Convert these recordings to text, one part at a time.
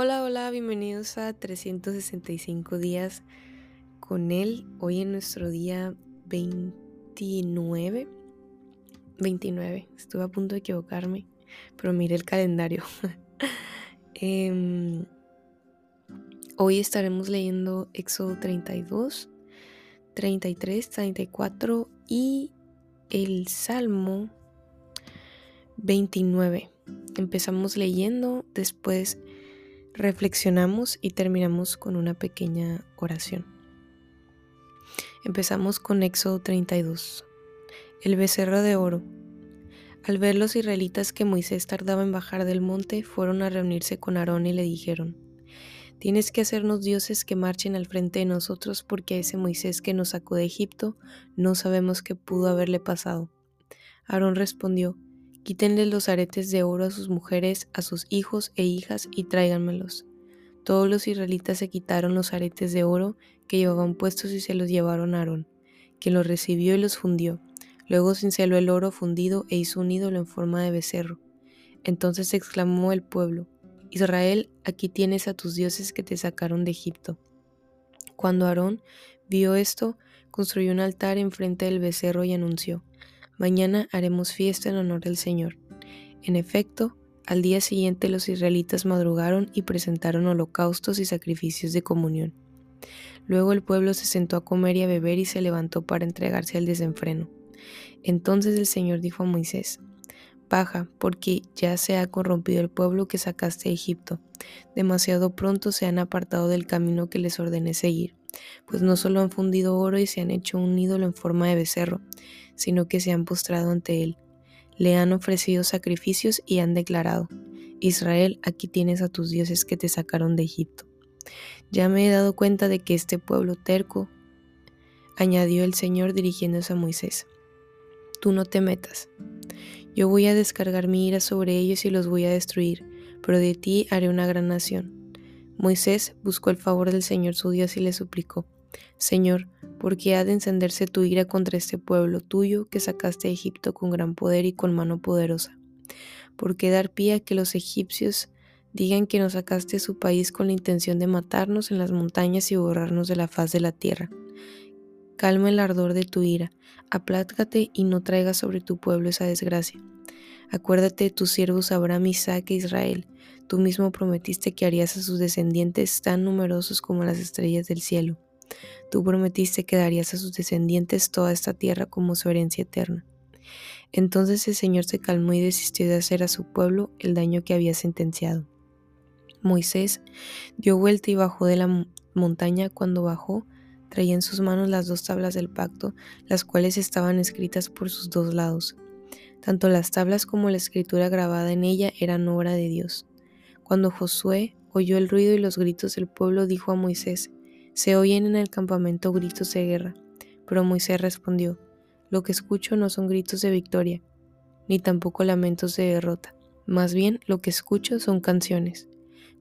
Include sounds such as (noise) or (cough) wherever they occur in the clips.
Hola, hola, bienvenidos a 365 días con él. Hoy en nuestro día 29. 29, estuve a punto de equivocarme, pero miré el calendario. (laughs) Em, hoy estaremos leyendo Éxodo 32, 33, 34 y el Salmo 29. Empezamos leyendo, después reflexionamos y terminamos con una pequeña oración. Empezamos con Éxodo 32. El becerro de oro. Al ver los israelitas que Moisés tardaba en bajar del monte, fueron a reunirse con Aarón y le dijeron, Tienes que hacernos dioses que marchen al frente de nosotros porque a ese Moisés que nos sacó de Egipto no sabemos qué pudo haberle pasado. Aarón respondió, Quítenle los aretes de oro a sus mujeres, a sus hijos e hijas y tráiganmelos. Todos los israelitas se quitaron los aretes de oro que llevaban puestos y se los llevaron a Aarón, quien los recibió y los fundió. Luego cinceló el oro fundido e hizo un ídolo en forma de becerro. Entonces exclamó el pueblo, Israel, aquí tienes a tus dioses que te sacaron de Egipto. Cuando Aarón vio esto, construyó un altar enfrente del becerro y anunció, Mañana haremos fiesta en honor del Señor. En efecto, al día siguiente los israelitas madrugaron y presentaron holocaustos y sacrificios de comunión. Luego el pueblo se sentó a comer y a beber y se levantó para entregarse al desenfreno. Entonces el Señor dijo a Moisés, Baja, porque ya se ha corrompido el pueblo que sacaste de Egipto. Demasiado pronto se han apartado del camino que les ordené seguir, pues no solo han fundido oro y se han hecho un ídolo en forma de becerro, sino que se han postrado ante él. Le han ofrecido sacrificios y han declarado, Israel, aquí tienes a tus dioses que te sacaron de Egipto. Ya me he dado cuenta de que este pueblo terco, añadió el Señor dirigiéndose a Moisés, tú no te metas. Yo voy a descargar mi ira sobre ellos y los voy a destruir, pero de ti haré una gran nación. Moisés buscó el favor del Señor su Dios y le suplicó, Señor, porque ha de encenderse tu ira contra este pueblo tuyo que sacaste de Egipto con gran poder y con mano poderosa. ¿Por qué dar pie a que los egipcios digan que nos sacaste su país con la intención de matarnos en las montañas y borrarnos de la faz de la tierra? Calma el ardor de tu ira, aplácate y no traigas sobre tu pueblo esa desgracia. Acuérdate de tus siervos Abraham, Isaac e Israel. Tú mismo prometiste que harías a sus descendientes tan numerosos como las estrellas del cielo. Tú prometiste que darías a sus descendientes toda esta tierra como su herencia eterna. Entonces el Señor se calmó y desistió de hacer a su pueblo el daño que había sentenciado. Moisés dio vuelta y bajó de la montaña. Cuando bajó, traía en sus manos las dos tablas del pacto, las cuales estaban escritas por sus dos lados. Tanto las tablas como la escritura grabada en ella eran obra de Dios. Cuando Josué oyó el ruido y los gritos del pueblo, dijo a Moisés, se oyen en el campamento gritos de guerra, pero Moisés respondió, Lo que escucho no son gritos de victoria, ni tampoco lamentos de derrota, más bien lo que escucho son canciones.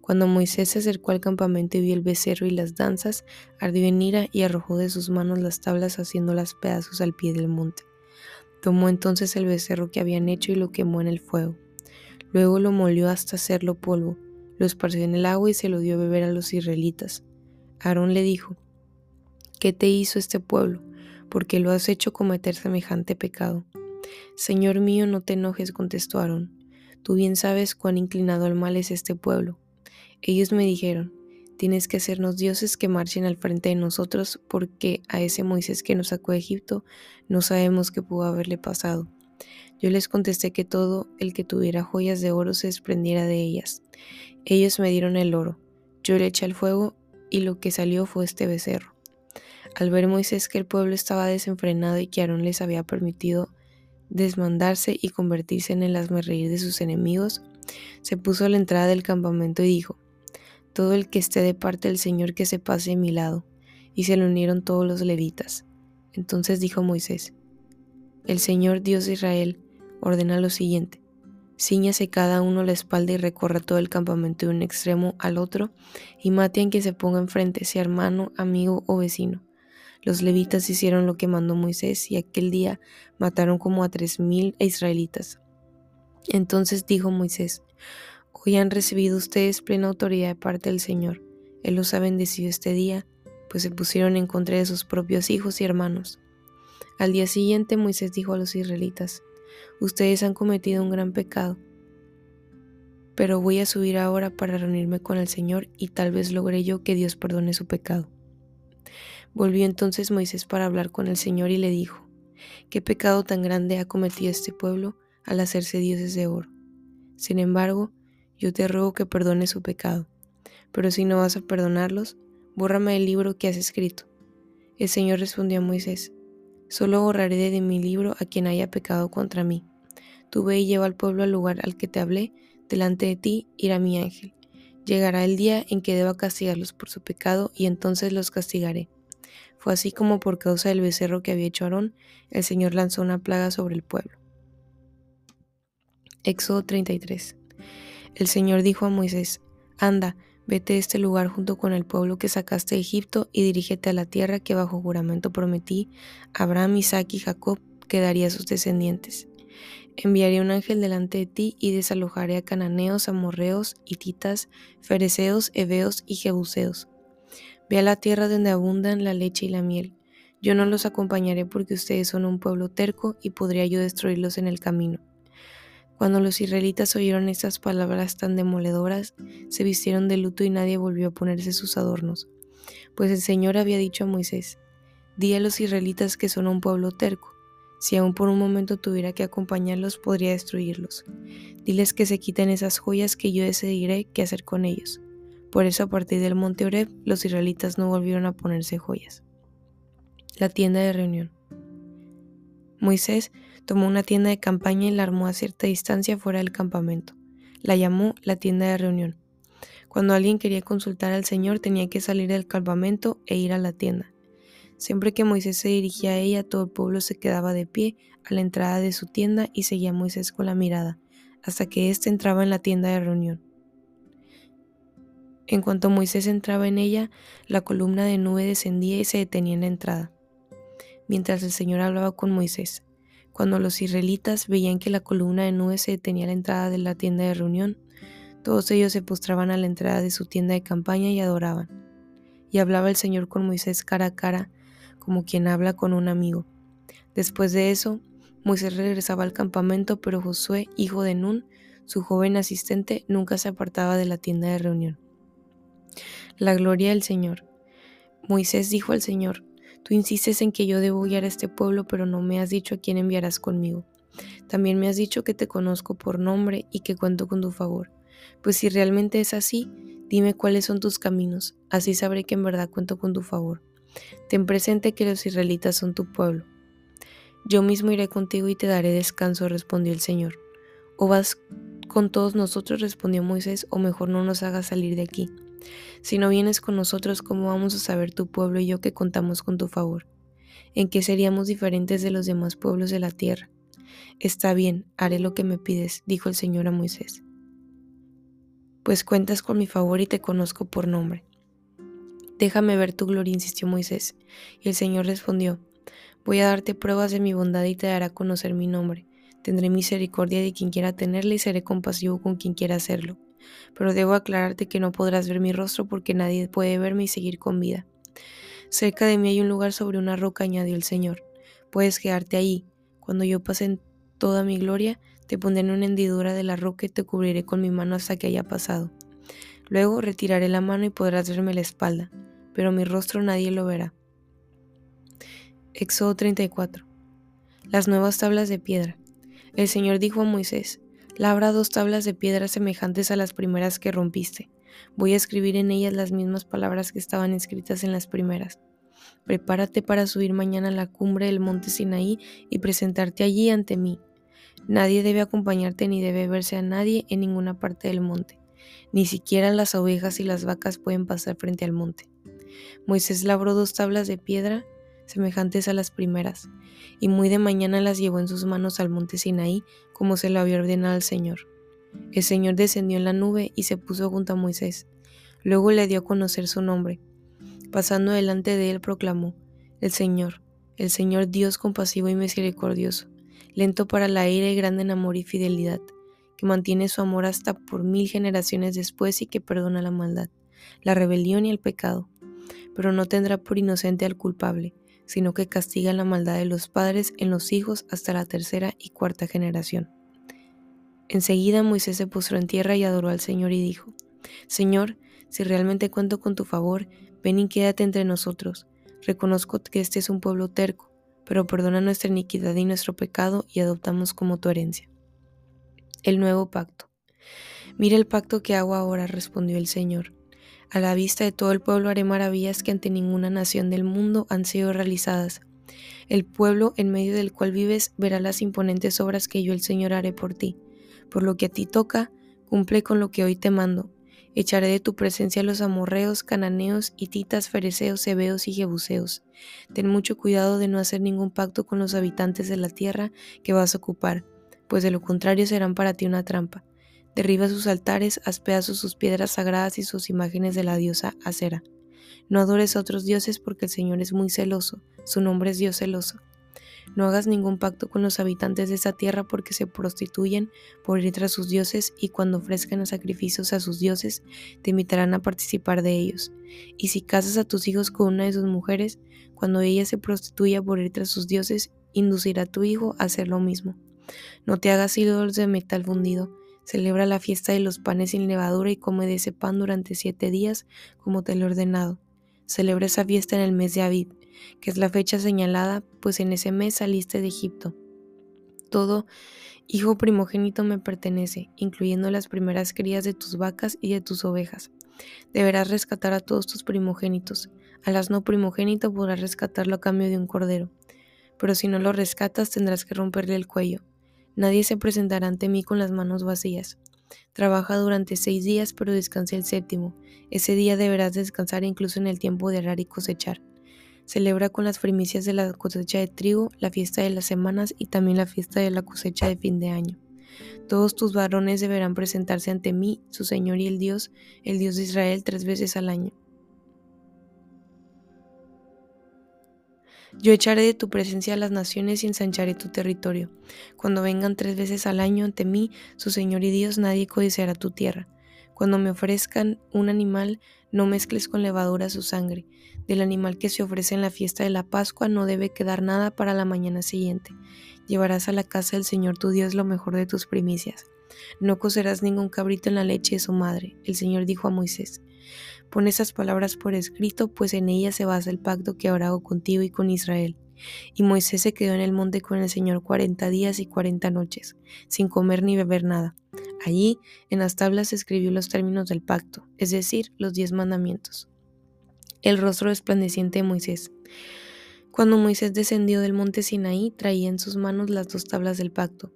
Cuando Moisés se acercó al campamento y vio el becerro y las danzas, ardió en ira y arrojó de sus manos las tablas haciéndolas pedazos al pie del monte. Tomó entonces el becerro que habían hecho y lo quemó en el fuego. Luego lo molió hasta hacerlo polvo, lo esparció en el agua y se lo dio a beber a los israelitas. Aarón le dijo, ¿qué te hizo este pueblo? Porque lo has hecho cometer semejante pecado. Señor mío, no te enojes, contestó Aarón. Tú bien sabes cuán inclinado al mal es este pueblo. Ellos me dijeron, tienes que hacernos dioses que marchen al frente de nosotros, porque a ese Moisés que nos sacó de Egipto no sabemos qué pudo haberle pasado. Yo les contesté que todo el que tuviera joyas de oro se desprendiera de ellas. Ellos me dieron el oro. Yo le eché al fuego y lo que salió fue este becerro. Al ver Moisés que el pueblo estaba desenfrenado y que Aarón les había permitido desmandarse y convertirse en el asmerreír de sus enemigos, se puso a la entrada del campamento y dijo, Todo el que esté de parte del Señor que se pase a mi lado. Y se le unieron todos los levitas. Entonces dijo Moisés, El Señor Dios de Israel ordena lo siguiente, Cíñase cada uno la espalda y recorra todo el campamento de un extremo al otro, y mate a quien se ponga enfrente, sea hermano, amigo o vecino. Los levitas hicieron lo que mandó Moisés, y aquel día mataron como a tres mil israelitas. Entonces dijo Moisés, Hoy han recibido ustedes plena autoridad de parte del Señor. Él los ha bendecido este día, pues se pusieron en contra de sus propios hijos y hermanos. Al día siguiente Moisés dijo a los israelitas, Ustedes han cometido un gran pecado, pero voy a subir ahora para reunirme con el Señor y tal vez logre yo que Dios perdone su pecado. Volvió entonces Moisés para hablar con el Señor y le dijo, ¿qué pecado tan grande ha cometido este pueblo al hacerse dioses de oro? Sin embargo, yo te ruego que perdones su pecado, pero si no vas a perdonarlos, bórrame el libro que has escrito. El Señor respondió a Moisés, solo borraré de mi libro a quien haya pecado contra mí. Tú ve y lleva al pueblo al lugar al que te hablé, delante de ti irá mi ángel. Llegará el día en que deba castigarlos por su pecado y entonces los castigaré. Fue así como por causa del becerro que había hecho Aarón, el Señor lanzó una plaga sobre el pueblo. Éxodo 33 el Señor dijo a Moisés, Anda, vete a este lugar junto con el pueblo que sacaste de Egipto y dirígete a la tierra que bajo juramento prometí Abraham, Isaac y Jacob que daría a sus descendientes. Enviaré un ángel delante de ti y desalojaré a cananeos, amorreos, hititas, fereceos, heveos y jebuseos. Ve a la tierra donde abundan la leche y la miel. Yo no los acompañaré porque ustedes son un pueblo terco y podría yo destruirlos en el camino. Cuando los israelitas oyeron estas palabras tan demoledoras, se vistieron de luto y nadie volvió a ponerse sus adornos, pues el Señor había dicho a Moisés, di a los israelitas que son un pueblo terco, si aún por un momento tuviera que acompañarlos podría destruirlos. Diles que se quiten esas joyas que yo decidiré qué hacer con ellos. Por eso a partir del monte Oreb los israelitas no volvieron a ponerse joyas. La tienda de reunión. Moisés Tomó una tienda de campaña y la armó a cierta distancia fuera del campamento. La llamó la tienda de reunión. Cuando alguien quería consultar al Señor tenía que salir del campamento e ir a la tienda. Siempre que Moisés se dirigía a ella, todo el pueblo se quedaba de pie a la entrada de su tienda y seguía a Moisés con la mirada, hasta que éste entraba en la tienda de reunión. En cuanto Moisés entraba en ella, la columna de nube descendía y se detenía en la entrada, mientras el Señor hablaba con Moisés. Cuando los israelitas veían que la columna de nube se detenía a la entrada de la tienda de reunión, todos ellos se postraban a la entrada de su tienda de campaña y adoraban. Y hablaba el Señor con Moisés cara a cara, como quien habla con un amigo. Después de eso, Moisés regresaba al campamento, pero Josué, hijo de Nun, su joven asistente, nunca se apartaba de la tienda de reunión. La gloria del Señor. Moisés dijo al Señor, Tú insistes en que yo debo guiar a este pueblo, pero no me has dicho a quién enviarás conmigo. También me has dicho que te conozco por nombre y que cuento con tu favor. Pues si realmente es así, dime cuáles son tus caminos, así sabré que en verdad cuento con tu favor. Ten presente que los israelitas son tu pueblo. Yo mismo iré contigo y te daré descanso, respondió el Señor. ¿O vas con todos nosotros? respondió Moisés, o mejor no nos hagas salir de aquí. Si no vienes con nosotros, ¿cómo vamos a saber tu pueblo y yo que contamos con tu favor? ¿En qué seríamos diferentes de los demás pueblos de la tierra? Está bien, haré lo que me pides, dijo el Señor a Moisés. Pues cuentas con mi favor y te conozco por nombre. Déjame ver tu gloria, insistió Moisés. Y el Señor respondió, Voy a darte pruebas de mi bondad y te dará conocer mi nombre. Tendré misericordia de quien quiera tenerla y seré compasivo con quien quiera hacerlo pero debo aclararte que no podrás ver mi rostro porque nadie puede verme y seguir con vida. Cerca de mí hay un lugar sobre una roca, añadió el Señor. Puedes quedarte ahí. Cuando yo pase en toda mi gloria, te pondré en una hendidura de la roca y te cubriré con mi mano hasta que haya pasado. Luego retiraré la mano y podrás verme la espalda, pero mi rostro nadie lo verá. Éxodo 34. Las nuevas tablas de piedra. El Señor dijo a Moisés, Labra dos tablas de piedra semejantes a las primeras que rompiste. Voy a escribir en ellas las mismas palabras que estaban escritas en las primeras. Prepárate para subir mañana a la cumbre del monte Sinaí y presentarte allí ante mí. Nadie debe acompañarte ni debe verse a nadie en ninguna parte del monte. Ni siquiera las ovejas y las vacas pueden pasar frente al monte. Moisés labró dos tablas de piedra semejantes a las primeras, y muy de mañana las llevó en sus manos al monte Sinaí, como se lo había ordenado el Señor. El Señor descendió en la nube y se puso junto a Moisés. Luego le dio a conocer su nombre. Pasando delante de él proclamó, El Señor, el Señor Dios compasivo y misericordioso, lento para la ira y grande en amor y fidelidad, que mantiene su amor hasta por mil generaciones después y que perdona la maldad, la rebelión y el pecado, pero no tendrá por inocente al culpable, sino que castiga la maldad de los padres en los hijos hasta la tercera y cuarta generación. Enseguida Moisés se postró en tierra y adoró al Señor y dijo, Señor, si realmente cuento con tu favor, ven y quédate entre nosotros. Reconozco que este es un pueblo terco, pero perdona nuestra iniquidad y nuestro pecado y adoptamos como tu herencia. El nuevo pacto. Mira el pacto que hago ahora, respondió el Señor. A la vista de todo el pueblo haré maravillas que ante ninguna nación del mundo han sido realizadas. El pueblo en medio del cual vives verá las imponentes obras que yo el Señor haré por ti. Por lo que a ti toca, cumple con lo que hoy te mando. Echaré de tu presencia a los amorreos, cananeos, hititas, fereceos, hebeos y jebuseos. Ten mucho cuidado de no hacer ningún pacto con los habitantes de la tierra que vas a ocupar, pues de lo contrario serán para ti una trampa. Derriba sus altares, haz sus piedras sagradas y sus imágenes de la diosa Acera. No adores a otros dioses porque el Señor es muy celoso, su nombre es Dios celoso. No hagas ningún pacto con los habitantes de esa tierra porque se prostituyen por ir tras sus dioses y cuando ofrezcan sacrificios a sus dioses te invitarán a participar de ellos. Y si casas a tus hijos con una de sus mujeres, cuando ella se prostituya por ir tras sus dioses, inducirá a tu hijo a hacer lo mismo. No te hagas ídolos de metal fundido, Celebra la fiesta de los panes sin levadura y come de ese pan durante siete días, como te lo he ordenado. Celebra esa fiesta en el mes de Abid, que es la fecha señalada, pues en ese mes saliste de Egipto. Todo hijo primogénito me pertenece, incluyendo las primeras crías de tus vacas y de tus ovejas. Deberás rescatar a todos tus primogénitos. A las no primogénito podrás rescatarlo a cambio de un cordero. Pero si no lo rescatas tendrás que romperle el cuello. Nadie se presentará ante mí con las manos vacías. Trabaja durante seis días, pero descansa el séptimo. Ese día deberás descansar incluso en el tiempo de arar y cosechar. Celebra con las primicias de la cosecha de trigo, la fiesta de las semanas y también la fiesta de la cosecha de fin de año. Todos tus varones deberán presentarse ante mí, su Señor y el Dios, el Dios de Israel, tres veces al año. Yo echaré de tu presencia a las naciones y ensancharé tu territorio. Cuando vengan tres veces al año ante mí, su Señor y Dios, nadie codiciará tu tierra. Cuando me ofrezcan un animal, no mezcles con levadura su sangre. Del animal que se ofrece en la fiesta de la Pascua no debe quedar nada para la mañana siguiente. Llevarás a la casa del Señor tu Dios lo mejor de tus primicias. No cocerás ningún cabrito en la leche de su madre. El Señor dijo a Moisés, Pon esas palabras por escrito, pues en ellas se basa el pacto que ahora hago contigo y con Israel. Y Moisés se quedó en el monte con el Señor cuarenta días y cuarenta noches, sin comer ni beber nada. Allí, en las tablas, escribió los términos del pacto, es decir, los diez mandamientos. El rostro resplandeciente de Moisés. Cuando Moisés descendió del monte Sinaí, traía en sus manos las dos tablas del pacto,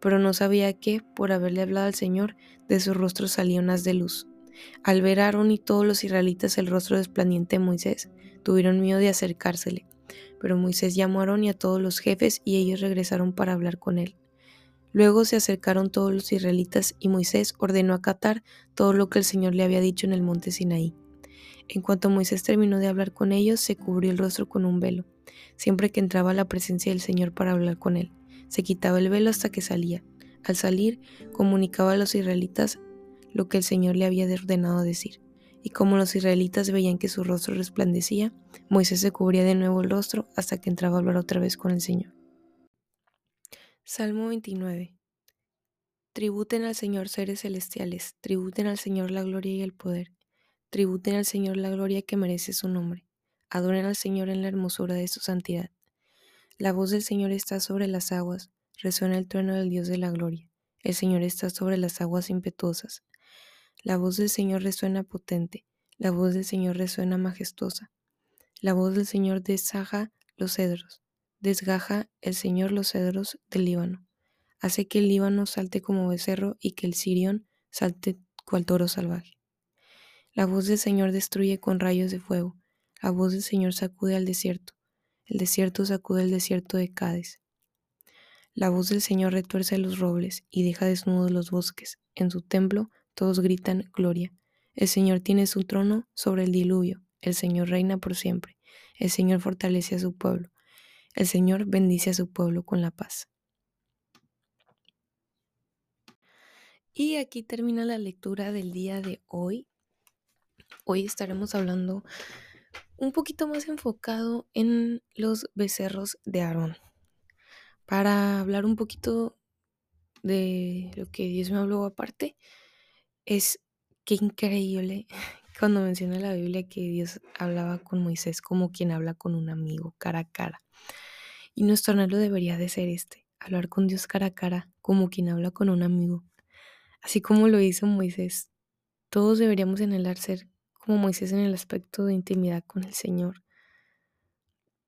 pero no sabía que, por haberle hablado al Señor, de su rostro salía unas de luz. Al ver a Aarón y todos los israelitas el rostro desplandiente de Moisés, tuvieron miedo de acercársele. Pero Moisés llamó a Aarón y a todos los jefes y ellos regresaron para hablar con él. Luego se acercaron todos los israelitas y Moisés ordenó acatar todo lo que el Señor le había dicho en el monte Sinaí. En cuanto Moisés terminó de hablar con ellos, se cubrió el rostro con un velo, siempre que entraba a la presencia del Señor para hablar con él. Se quitaba el velo hasta que salía. Al salir, comunicaba a los israelitas lo que el Señor le había ordenado decir. Y como los israelitas veían que su rostro resplandecía, Moisés se cubría de nuevo el rostro hasta que entraba a hablar otra vez con el Señor. Salmo 29 Tributen al Señor seres celestiales, tributen al Señor la gloria y el poder, tributen al Señor la gloria que merece su nombre, adoren al Señor en la hermosura de su santidad. La voz del Señor está sobre las aguas, resuena el trueno del Dios de la gloria. El Señor está sobre las aguas impetuosas. La voz del Señor resuena potente, la voz del Señor resuena majestuosa. La voz del Señor desgaja los cedros, desgaja el Señor los cedros del Líbano. Hace que el Líbano salte como becerro y que el Sirión salte cual toro salvaje. La voz del Señor destruye con rayos de fuego. La voz del Señor sacude al desierto. El desierto sacude el desierto de Cádiz. La voz del Señor retuerce los robles y deja desnudos los bosques. En su templo todos gritan gloria. El Señor tiene su trono sobre el diluvio. El Señor reina por siempre. El Señor fortalece a su pueblo. El Señor bendice a su pueblo con la paz. Y aquí termina la lectura del día de hoy. Hoy estaremos hablando un poquito más enfocado en los becerros de Aarón. Para hablar un poquito de lo que Dios me habló aparte, es que increíble (laughs) cuando menciona la Biblia que Dios hablaba con Moisés como quien habla con un amigo cara a cara. Y nuestro anhelo debería de ser este, hablar con Dios cara a cara como quien habla con un amigo. Así como lo hizo Moisés. Todos deberíamos anhelar ser como Moisés en el aspecto de intimidad con el Señor.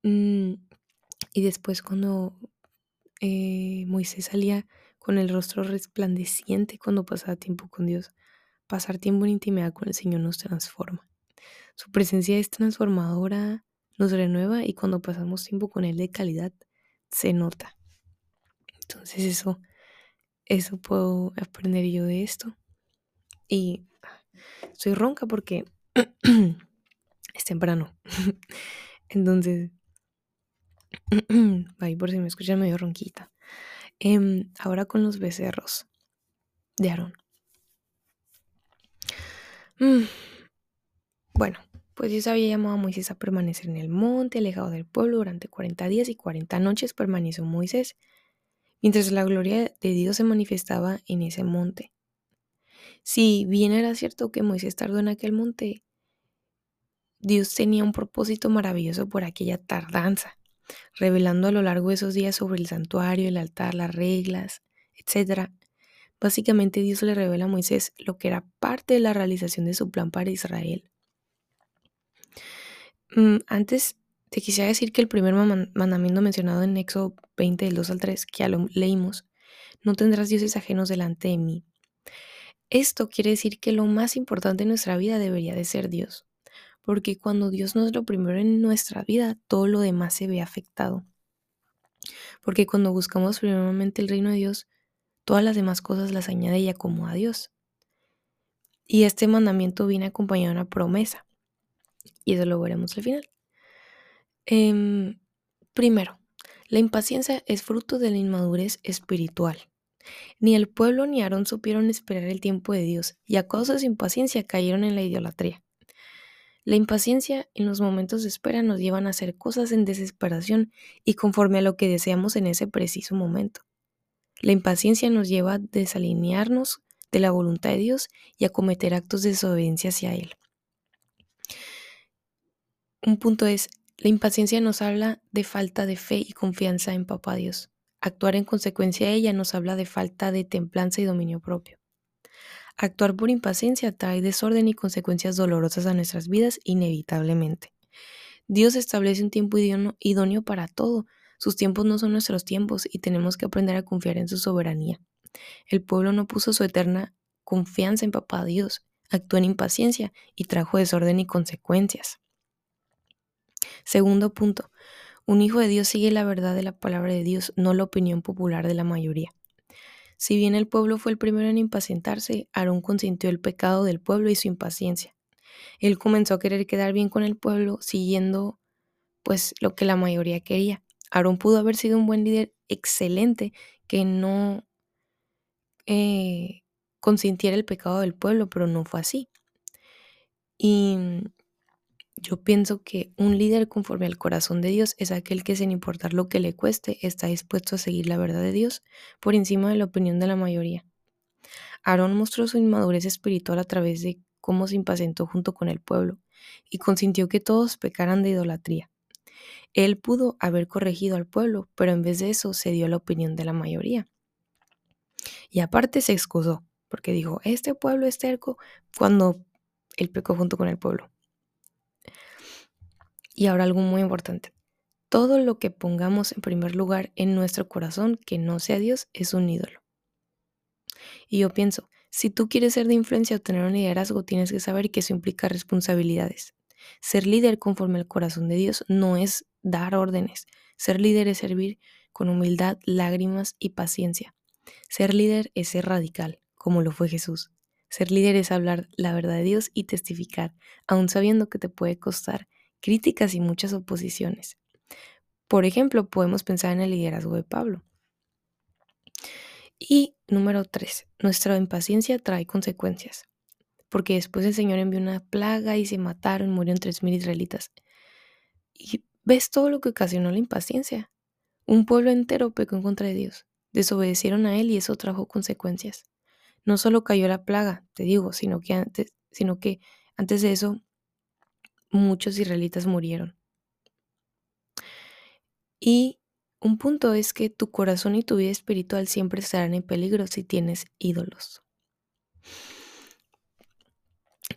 Mm, y después cuando eh, Moisés salía con el rostro resplandeciente cuando pasaba tiempo con Dios, pasar tiempo en intimidad con el Señor nos transforma. Su presencia es transformadora, nos renueva y cuando pasamos tiempo con Él de calidad, se nota. Entonces eso, eso puedo aprender yo de esto. Y estoy ronca porque (clears throat) es temprano. (laughs) Entonces, (clears throat) ahí por si me escuchan medio ronquita. Em, ahora con los becerros de Aarón. Mm. Bueno, pues Dios había llamado a Moisés a permanecer en el monte, alejado del pueblo, durante 40 días y 40 noches permaneció Moisés, mientras la gloria de Dios se manifestaba en ese monte. Si bien era cierto que Moisés tardó en aquel monte, Dios tenía un propósito maravilloso por aquella tardanza, revelando a lo largo de esos días sobre el santuario, el altar, las reglas, etc. Básicamente Dios le revela a Moisés lo que era parte de la realización de su plan para Israel. Mm, antes te quisiera decir que el primer mandamiento mencionado en Éxodo 20, del 2 al 3, que lo leímos, no tendrás dioses ajenos delante de mí. Esto quiere decir que lo más importante en nuestra vida debería de ser Dios, porque cuando Dios no es lo primero en nuestra vida, todo lo demás se ve afectado. Porque cuando buscamos primeramente el reino de Dios, Todas las demás cosas las añade y acomoda a Dios. Y este mandamiento viene acompañado de una promesa. Y eso lo veremos al final. Em, primero, la impaciencia es fruto de la inmadurez espiritual. Ni el pueblo ni Aarón supieron esperar el tiempo de Dios y a causa de su impaciencia cayeron en la idolatría. La impaciencia en los momentos de espera nos llevan a hacer cosas en desesperación y conforme a lo que deseamos en ese preciso momento. La impaciencia nos lleva a desalinearnos de la voluntad de Dios y a cometer actos de desobediencia hacia Él. Un punto es, la impaciencia nos habla de falta de fe y confianza en Papá Dios. Actuar en consecuencia de ella nos habla de falta de templanza y dominio propio. Actuar por impaciencia trae desorden y consecuencias dolorosas a nuestras vidas inevitablemente. Dios establece un tiempo idóneo para todo, sus tiempos no son nuestros tiempos y tenemos que aprender a confiar en su soberanía. El pueblo no puso su eterna confianza en Papá Dios, actuó en impaciencia y trajo desorden y consecuencias. Segundo punto, un hijo de Dios sigue la verdad de la palabra de Dios, no la opinión popular de la mayoría. Si bien el pueblo fue el primero en impacientarse, Aarón consintió el pecado del pueblo y su impaciencia. Él comenzó a querer quedar bien con el pueblo, siguiendo pues lo que la mayoría quería. Aarón pudo haber sido un buen líder excelente que no eh, consintiera el pecado del pueblo, pero no fue así. Y yo pienso que un líder conforme al corazón de Dios es aquel que sin importar lo que le cueste está dispuesto a seguir la verdad de Dios por encima de la opinión de la mayoría. Aarón mostró su inmadurez espiritual a través de cómo se impacientó junto con el pueblo y consintió que todos pecaran de idolatría. Él pudo haber corregido al pueblo, pero en vez de eso se dio la opinión de la mayoría. Y aparte se excusó, porque dijo, este pueblo es terco cuando él pecó junto con el pueblo. Y ahora algo muy importante. Todo lo que pongamos en primer lugar en nuestro corazón que no sea Dios es un ídolo. Y yo pienso, si tú quieres ser de influencia o tener un liderazgo, tienes que saber que eso implica responsabilidades. Ser líder conforme al corazón de Dios no es dar órdenes. Ser líder es servir con humildad, lágrimas y paciencia. Ser líder es ser radical, como lo fue Jesús. Ser líder es hablar la verdad de Dios y testificar, aun sabiendo que te puede costar críticas y muchas oposiciones. Por ejemplo, podemos pensar en el liderazgo de Pablo. Y número tres, nuestra impaciencia trae consecuencias, porque después el Señor envió una plaga y se mataron, murieron tres mil israelitas. Y ves todo lo que ocasionó la impaciencia. Un pueblo entero pecó en contra de Dios, desobedecieron a Él y eso trajo consecuencias. No solo cayó la plaga, te digo, sino que antes, sino que antes de eso muchos israelitas murieron. Y un punto es que tu corazón y tu vida espiritual siempre estarán en peligro si tienes ídolos.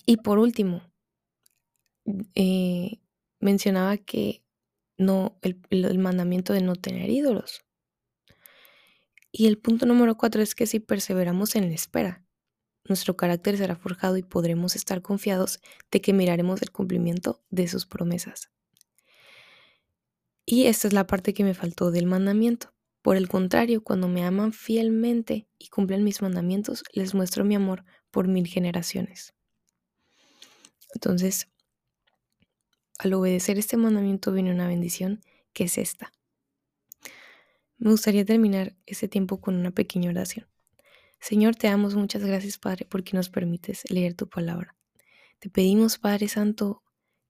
Y por último, eh, mencionaba que no, el, el mandamiento de no tener ídolos. Y el punto número cuatro es que si perseveramos en la espera, nuestro carácter será forjado y podremos estar confiados de que miraremos el cumplimiento de sus promesas. Y esta es la parte que me faltó del mandamiento. Por el contrario, cuando me aman fielmente y cumplen mis mandamientos, les muestro mi amor por mil generaciones. Entonces, al obedecer este mandamiento viene una bendición que es esta. Me gustaría terminar este tiempo con una pequeña oración. Señor, te damos muchas gracias, Padre, porque nos permites leer tu palabra. Te pedimos, Padre Santo,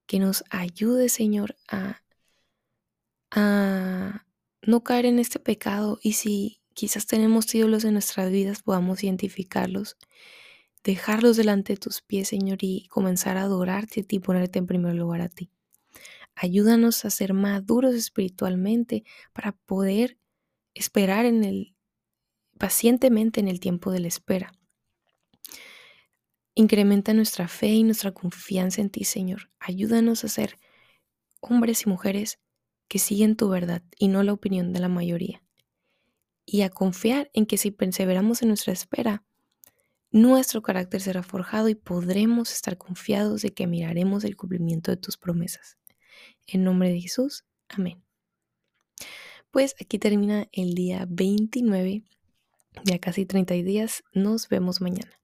que nos ayude, Señor, a a no caer en este pecado y si quizás tenemos ídolos en nuestras vidas, podamos identificarlos, dejarlos delante de tus pies, Señor, y comenzar a adorarte a ti, ponerte en primer lugar a ti. Ayúdanos a ser maduros espiritualmente para poder esperar en el pacientemente en el tiempo de la espera. Incrementa nuestra fe y nuestra confianza en ti, Señor. Ayúdanos a ser hombres y mujeres que siguen tu verdad y no la opinión de la mayoría. Y a confiar en que si perseveramos en nuestra espera, nuestro carácter será forjado y podremos estar confiados de que miraremos el cumplimiento de tus promesas. En nombre de Jesús, amén. Pues aquí termina el día 29, ya casi 30 días, nos vemos mañana.